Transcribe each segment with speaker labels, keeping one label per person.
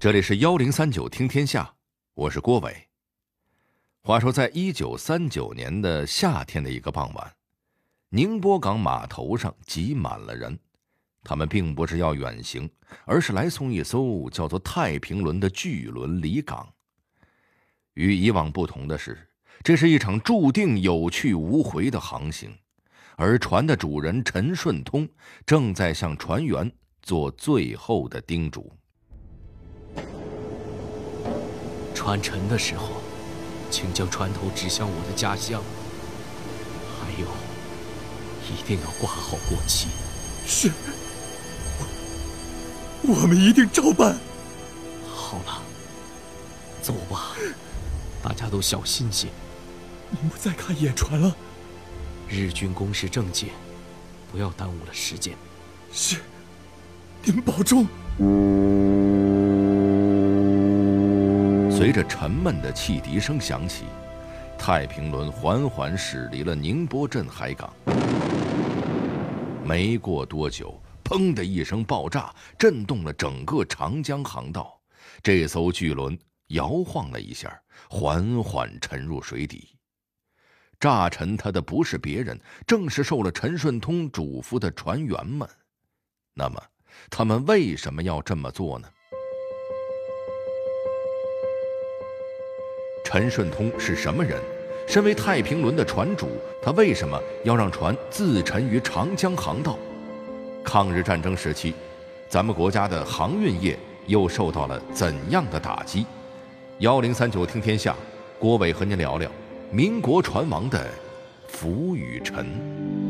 Speaker 1: 这里是幺零三九听天下，我是郭伟。话说，在一九三九年的夏天的一个傍晚，宁波港码头上挤满了人。他们并不是要远行，而是来送一艘叫做“太平轮”的巨轮离港。与以往不同的是，这是一场注定有去无回的航行，而船的主人陈顺通正在向船员做最后的叮嘱。
Speaker 2: 船沉的时候，请将船头指向我的家乡。还有，一定要挂好国旗。
Speaker 3: 是，我我们一定照办。
Speaker 2: 好了，走吧，大家都小心些。
Speaker 3: 您不再看眼船了？
Speaker 2: 日军攻势正紧，不要耽误了时间。
Speaker 3: 是，您保重。
Speaker 1: 随着沉闷的汽笛声响起，太平轮缓缓驶离了宁波镇海港。没过多久，砰的一声爆炸，震动了整个长江航道。这艘巨轮摇晃了一下，缓缓沉入水底。炸沉它的不是别人，正是受了陈顺通嘱咐的船员们。那么，他们为什么要这么做呢？陈顺通是什么人？身为太平轮的船主，他为什么要让船自沉于长江航道？抗日战争时期，咱们国家的航运业又受到了怎样的打击？幺零三九听天下，郭伟和您聊聊民国船王的浮与沉。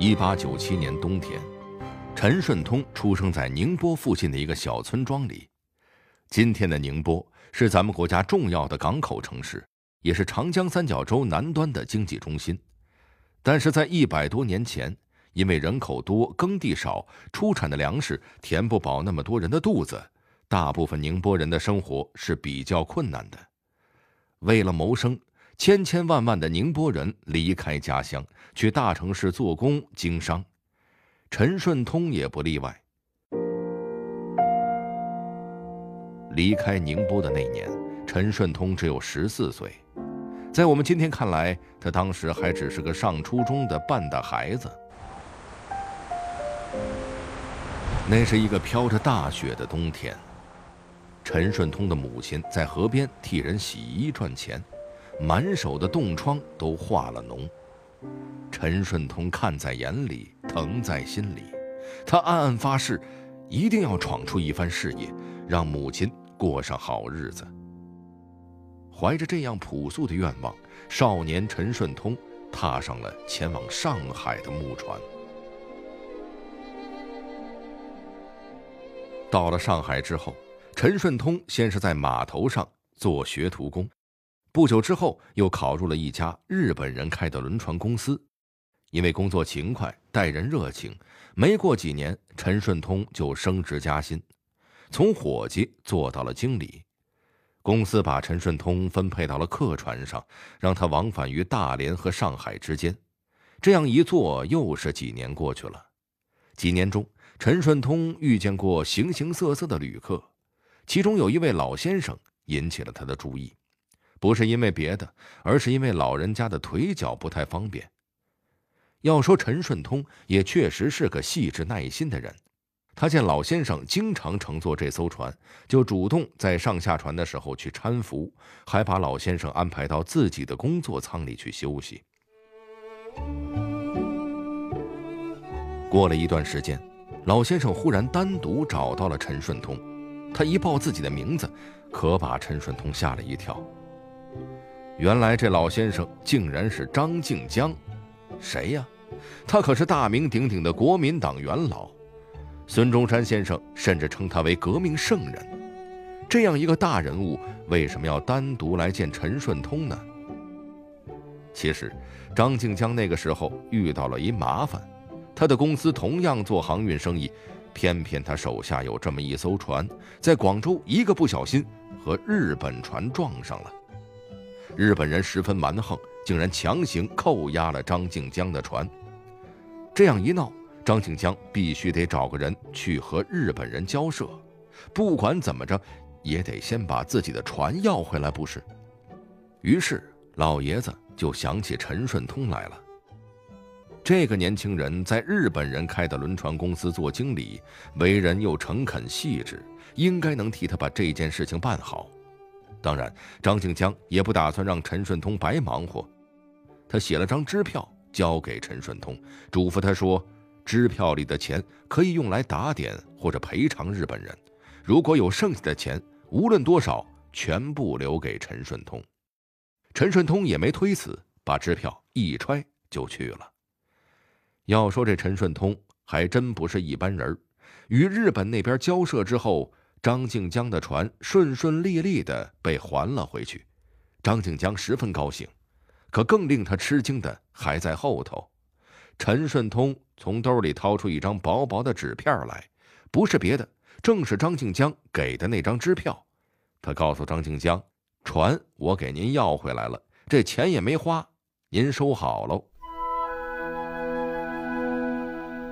Speaker 1: 一八九七年冬天，陈顺通出生在宁波附近的一个小村庄里。今天的宁波是咱们国家重要的港口城市，也是长江三角洲南端的经济中心。但是在一百多年前，因为人口多、耕地少，出产的粮食填不饱那么多人的肚子，大部分宁波人的生活是比较困难的。为了谋生。千千万万的宁波人离开家乡，去大城市做工经商，陈顺通也不例外。离开宁波的那年，陈顺通只有十四岁，在我们今天看来，他当时还只是个上初中的半大孩子。那是一个飘着大雪的冬天，陈顺通的母亲在河边替人洗衣赚钱。满手的冻疮都化了脓，陈顺通看在眼里，疼在心里，他暗暗发誓，一定要闯出一番事业，让母亲过上好日子。怀着这样朴素的愿望，少年陈顺通踏上了前往上海的木船。到了上海之后，陈顺通先是在码头上做学徒工。不久之后，又考入了一家日本人开的轮船公司。因为工作勤快、待人热情，没过几年，陈顺通就升职加薪，从伙计做到了经理。公司把陈顺通分配到了客船上，让他往返于大连和上海之间。这样一做，又是几年过去了。几年中，陈顺通遇见过形形色色的旅客，其中有一位老先生引起了他的注意。不是因为别的，而是因为老人家的腿脚不太方便。要说陈顺通也确实是个细致耐心的人，他见老先生经常乘坐这艘船，就主动在上下船的时候去搀扶，还把老先生安排到自己的工作舱里去休息。过了一段时间，老先生忽然单独找到了陈顺通，他一报自己的名字，可把陈顺通吓了一跳。原来这老先生竟然是张静江，谁呀？他可是大名鼎鼎的国民党元老，孙中山先生甚至称他为革命圣人。这样一个大人物，为什么要单独来见陈顺通呢？其实，张静江那个时候遇到了一麻烦，他的公司同样做航运生意，偏偏他手下有这么一艘船，在广州一个不小心和日本船撞上了。日本人十分蛮横，竟然强行扣押了张静江的船。这样一闹，张静江必须得找个人去和日本人交涉，不管怎么着，也得先把自己的船要回来，不是？于是老爷子就想起陈顺通来了。这个年轻人在日本人开的轮船公司做经理，为人又诚恳细致，应该能替他把这件事情办好。当然，张静江也不打算让陈顺通白忙活，他写了张支票交给陈顺通，嘱咐他说：“支票里的钱可以用来打点或者赔偿日本人，如果有剩下的钱，无论多少，全部留给陈顺通。”陈顺通也没推辞，把支票一揣就去了。要说这陈顺通还真不是一般人与日本那边交涉之后，张静江的船顺顺利利的被还了回去，张静江十分高兴。可更令他吃惊的还在后头。陈顺通从兜里掏出一张薄薄的纸片来，不是别的，正是张静江给的那张支票。他告诉张静江：“船我给您要回来了，这钱也没花，您收好喽。”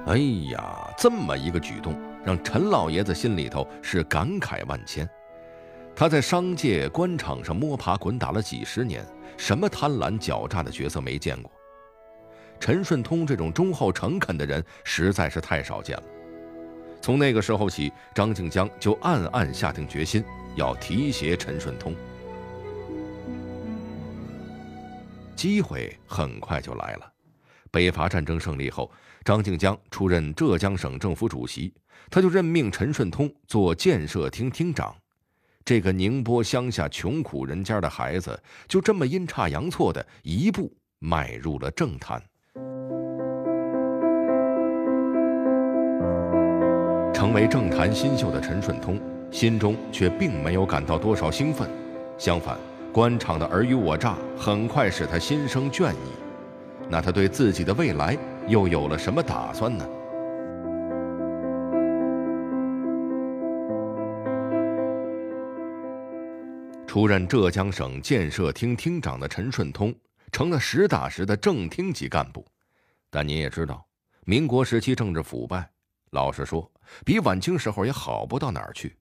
Speaker 1: 哎呀，这么一个举动，让陈老爷子心里头是感慨万千。他在商界官场上摸爬滚打了几十年，什么贪婪狡诈的角色没见过？陈顺通这种忠厚诚恳的人实在是太少见了。从那个时候起，张静江就暗暗下定决心要提携陈顺通。机会很快就来了。北伐战争胜利后，张静江出任浙江省政府主席，他就任命陈顺通做建设厅厅长。这个宁波乡下穷苦人家的孩子，就这么阴差阳错的一步迈入了政坛。成为政坛新秀的陈顺通，心中却并没有感到多少兴奋，相反，官场的尔虞我诈很快使他心生倦意。那他对自己的未来又有了什么打算呢？出任浙江省建设厅厅长的陈顺通成了实打实的正厅级干部，但您也知道，民国时期政治腐败，老实说，比晚清时候也好不到哪儿去。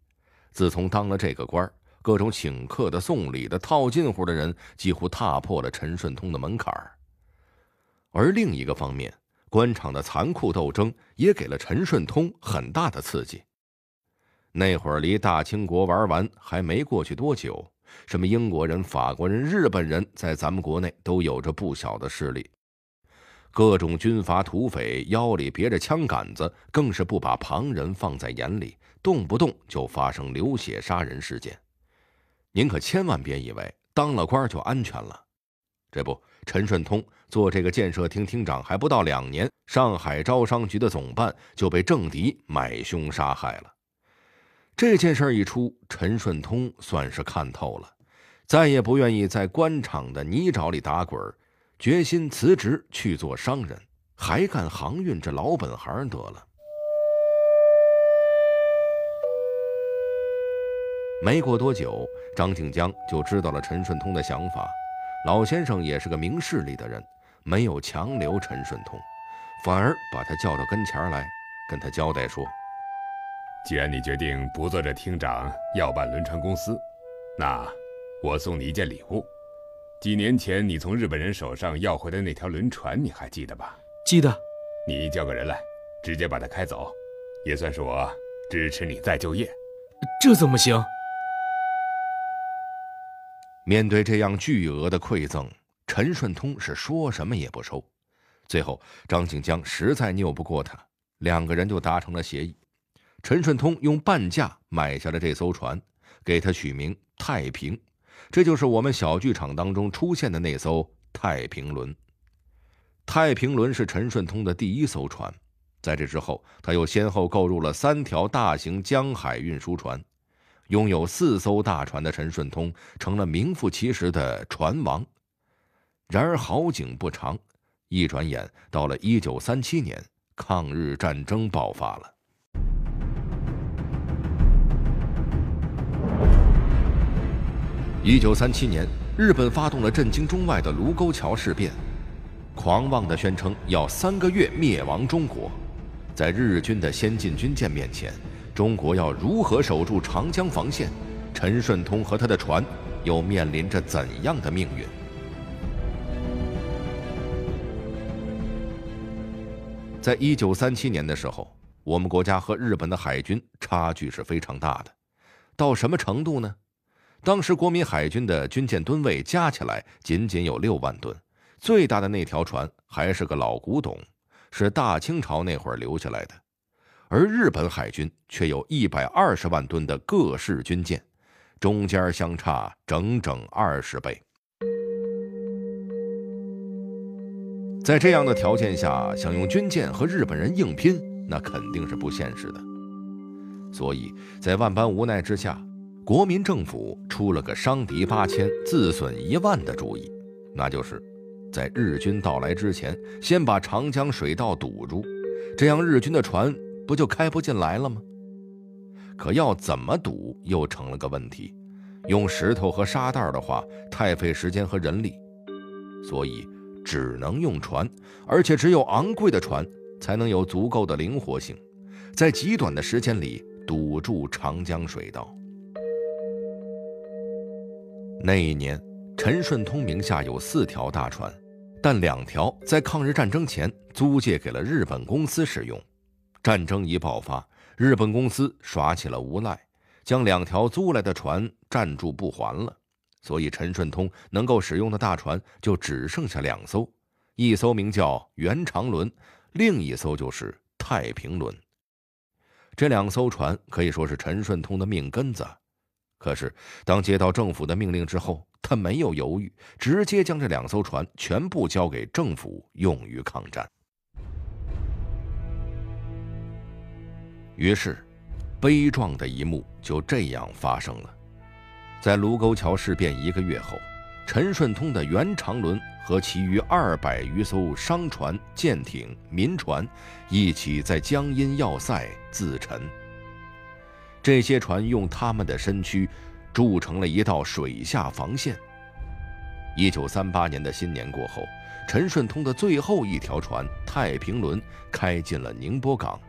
Speaker 1: 自从当了这个官各种请客的、送礼的、套近乎的人，几乎踏破了陈顺通的门槛儿。而另一个方面，官场的残酷斗争也给了陈顺通很大的刺激。那会儿离大清国玩完还没过去多久，什么英国人、法国人、日本人在咱们国内都有着不小的势力，各种军阀土匪腰里别着枪杆子，更是不把旁人放在眼里，动不动就发生流血杀人事件。您可千万别以为当了官就安全了，这不。陈顺通做这个建设厅厅长还不到两年，上海招商局的总办就被政敌买凶杀害了。这件事一出，陈顺通算是看透了，再也不愿意在官场的泥沼里打滚，决心辞职去做商人，还干航运这老本行得了。没过多久，张静江就知道了陈顺通的想法。老先生也是个明事理的人，没有强留陈顺通，反而把他叫到跟前来，跟他交代说：“
Speaker 4: 既然你决定不做这厅长，要办轮船公司，那我送你一件礼物。几年前你从日本人手上要回的那条轮船，你还记得吧？
Speaker 2: 记得。
Speaker 4: 你叫个人来，直接把它开走，也算是我支持你再就业。
Speaker 2: 这怎么行？”
Speaker 1: 面对这样巨额的馈赠，陈顺通是说什么也不收。最后，张静江实在拗不过他，两个人就达成了协议。陈顺通用半价买下了这艘船，给他取名“太平”，这就是我们小剧场当中出现的那艘太平轮。太平轮是陈顺通的第一艘船，在这之后，他又先后购入了三条大型江海运输船。拥有四艘大船的陈顺通成了名副其实的船王。然而好景不长，一转眼到了一九三七年，抗日战争爆发了。一九三七年，日本发动了震惊中外的卢沟桥事变，狂妄地宣称要三个月灭亡中国。在日军的先进军舰面前，中国要如何守住长江防线？陈顺通和他的船又面临着怎样的命运？在一九三七年的时候，我们国家和日本的海军差距是非常大的，到什么程度呢？当时国民海军的军舰吨位加起来仅仅有六万吨，最大的那条船还是个老古董，是大清朝那会儿留下来的，而日本海军却有一百二十万吨的各式军舰。中间相差整整二十倍，在这样的条件下，想用军舰和日本人硬拼，那肯定是不现实的。所以在万般无奈之下，国民政府出了个伤敌八千，自损一万的主意，那就是在日军到来之前，先把长江水道堵住，这样日军的船不就开不进来了吗？可要怎么堵又成了个问题，用石头和沙袋的话太费时间和人力，所以只能用船，而且只有昂贵的船才能有足够的灵活性，在极短的时间里堵住长江水道。那一年，陈顺通名下有四条大船，但两条在抗日战争前租借给了日本公司使用，战争一爆发。日本公司耍起了无赖，将两条租来的船占住不还了，所以陈顺通能够使用的大船就只剩下两艘，一艘名叫元长轮，另一艘就是太平轮。这两艘船可以说是陈顺通的命根子，可是当接到政府的命令之后，他没有犹豫，直接将这两艘船全部交给政府用于抗战。于是，悲壮的一幕就这样发生了。在卢沟桥事变一个月后，陈顺通的原长轮和其余二百余艘商船、舰艇、民船一起在江阴要塞自沉。这些船用他们的身躯筑成了一道水下防线。一九三八年的新年过后，陈顺通的最后一条船太平轮开进了宁波港。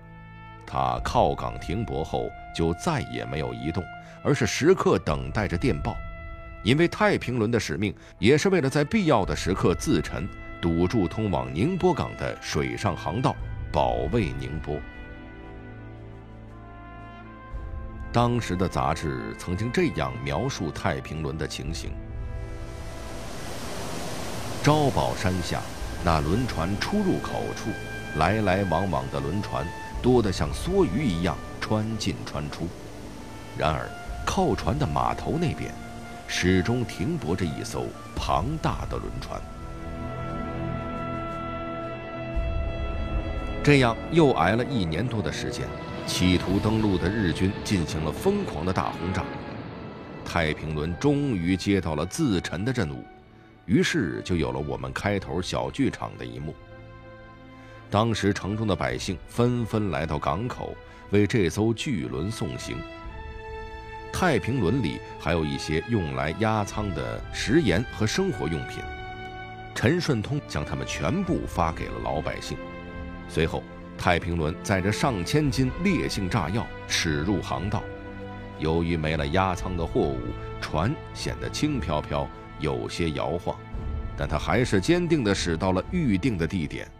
Speaker 1: 他靠港停泊后，就再也没有移动，而是时刻等待着电报。因为太平轮的使命，也是为了在必要的时刻自沉，堵住通往宁波港的水上航道，保卫宁波。当时的杂志曾经这样描述太平轮的情形：招宝山下，那轮船出入口处，来来往往的轮船。多得像梭鱼一样穿进穿出，然而靠船的码头那边，始终停泊着一艘庞大的轮船。这样又挨了一年多的时间，企图登陆的日军进行了疯狂的大轰炸，太平轮终于接到了自沉的任务，于是就有了我们开头小剧场的一幕。当时城中的百姓纷纷来到港口，为这艘巨轮送行。太平轮里还有一些用来压舱的食盐和生活用品。陈顺通将它们全部发给了老百姓。随后，太平轮载着上千斤烈性炸药驶入航道。由于没了压舱的货物，船显得轻飘飘，有些摇晃，但它还是坚定地驶到了预定的地点。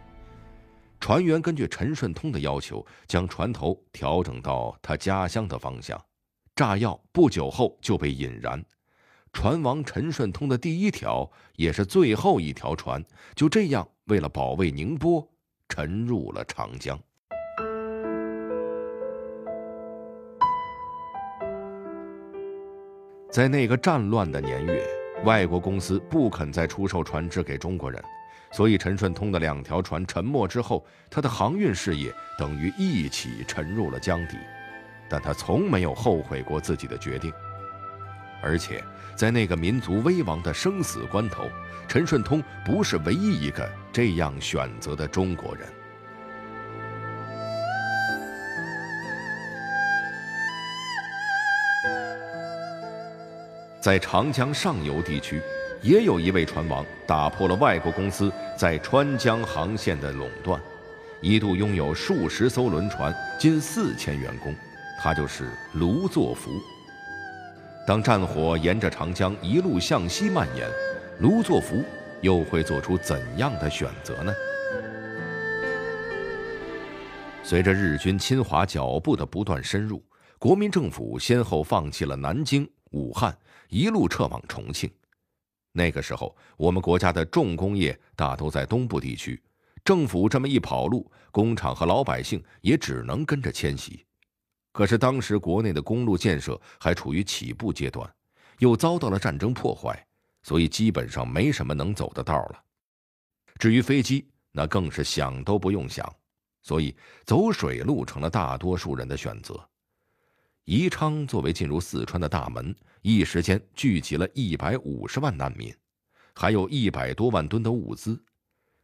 Speaker 1: 船员根据陈顺通的要求，将船头调整到他家乡的方向。炸药不久后就被引燃，船王陈顺通的第一条也是最后一条船，就这样为了保卫宁波，沉入了长江。在那个战乱的年月，外国公司不肯再出售船只给中国人。所以，陈顺通的两条船沉没之后，他的航运事业等于一起沉入了江底。但他从没有后悔过自己的决定，而且在那个民族危亡的生死关头，陈顺通不是唯一一个这样选择的中国人。在长江上游地区。也有一位船王打破了外国公司在川江航线的垄断，一度拥有数十艘轮船，近四千员工，他就是卢作孚。当战火沿着长江一路向西蔓延，卢作孚又会做出怎样的选择呢？随着日军侵华脚步的不断深入，国民政府先后放弃了南京、武汉，一路撤往重庆。那个时候，我们国家的重工业大都在东部地区，政府这么一跑路，工厂和老百姓也只能跟着迁徙。可是当时国内的公路建设还处于起步阶段，又遭到了战争破坏，所以基本上没什么能走的道了。至于飞机，那更是想都不用想。所以，走水路成了大多数人的选择。宜昌作为进入四川的大门，一时间聚集了一百五十万难民，还有一百多万吨的物资。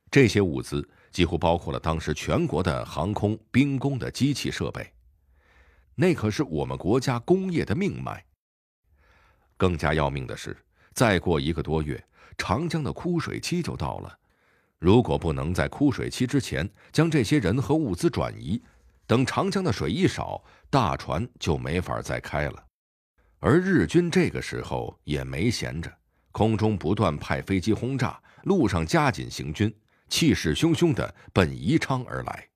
Speaker 1: 这些物资几乎包括了当时全国的航空、兵工的机器设备，那可是我们国家工业的命脉。更加要命的是，再过一个多月，长江的枯水期就到了。如果不能在枯水期之前将这些人和物资转移，等长江的水一少，大船就没法再开了。而日军这个时候也没闲着，空中不断派飞机轰炸，路上加紧行军，气势汹汹地奔宜昌而来。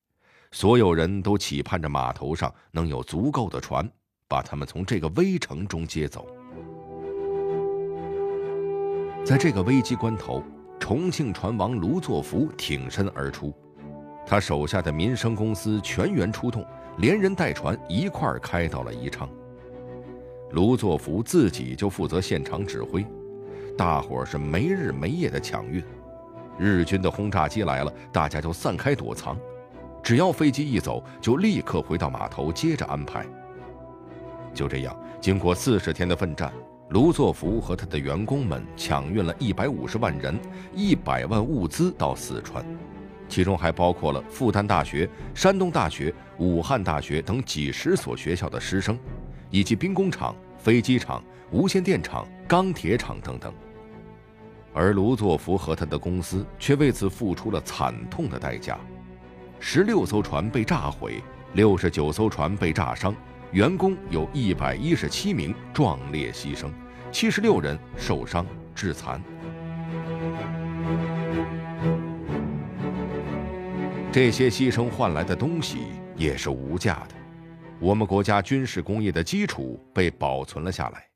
Speaker 1: 所有人都期盼着码头上能有足够的船，把他们从这个危城中接走。在这个危机关头。重庆船王卢作孚挺身而出，他手下的民生公司全员出动，连人带船一块儿开到了宜昌。卢作孚自己就负责现场指挥，大伙儿是没日没夜的抢运。日军的轰炸机来了，大家就散开躲藏，只要飞机一走，就立刻回到码头接着安排。就这样，经过四十天的奋战。卢作孚和他的员工们抢运了一百五十万人、一百万物资到四川，其中还包括了复旦大学、山东大学、武汉大学等几十所学校的师生，以及兵工厂、飞机厂、无线电厂、钢铁厂等等。而卢作孚和他的公司却为此付出了惨痛的代价：十六艘船被炸毁，六十九艘船被炸伤。员工有一百一十七名壮烈牺牲，七十六人受伤致残。这些牺牲换来的东西也是无价的，我们国家军事工业的基础被保存了下来，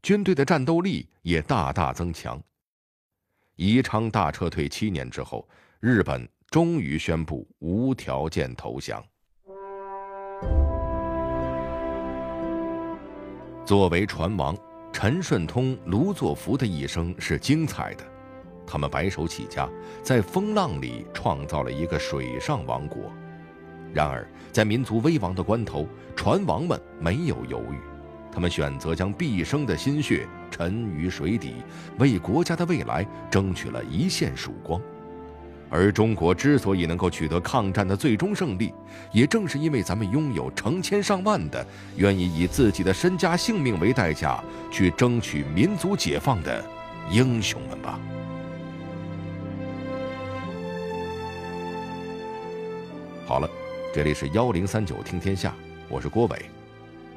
Speaker 1: 军队的战斗力也大大增强。宜昌大撤退七年之后，日本终于宣布无条件投降。作为船王，陈顺通、卢作孚的一生是精彩的。他们白手起家，在风浪里创造了一个水上王国。然而，在民族危亡的关头，船王们没有犹豫，他们选择将毕生的心血沉于水底，为国家的未来争取了一线曙光。而中国之所以能够取得抗战的最终胜利，也正是因为咱们拥有成千上万的愿意以自己的身家性命为代价去争取民族解放的英雄们吧。这里是幺零三九听天下，我是郭伟。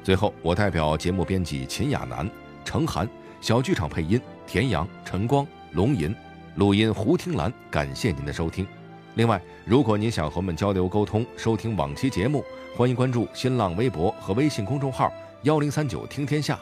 Speaker 1: 最后，我代表节目编辑秦亚楠、程涵，小剧场配音田阳、陈光、龙吟。录音胡听兰，感谢您的收听。另外，如果您想和我们交流沟通、收听往期节目，欢迎关注新浪微博和微信公众号“幺零三九听天下”。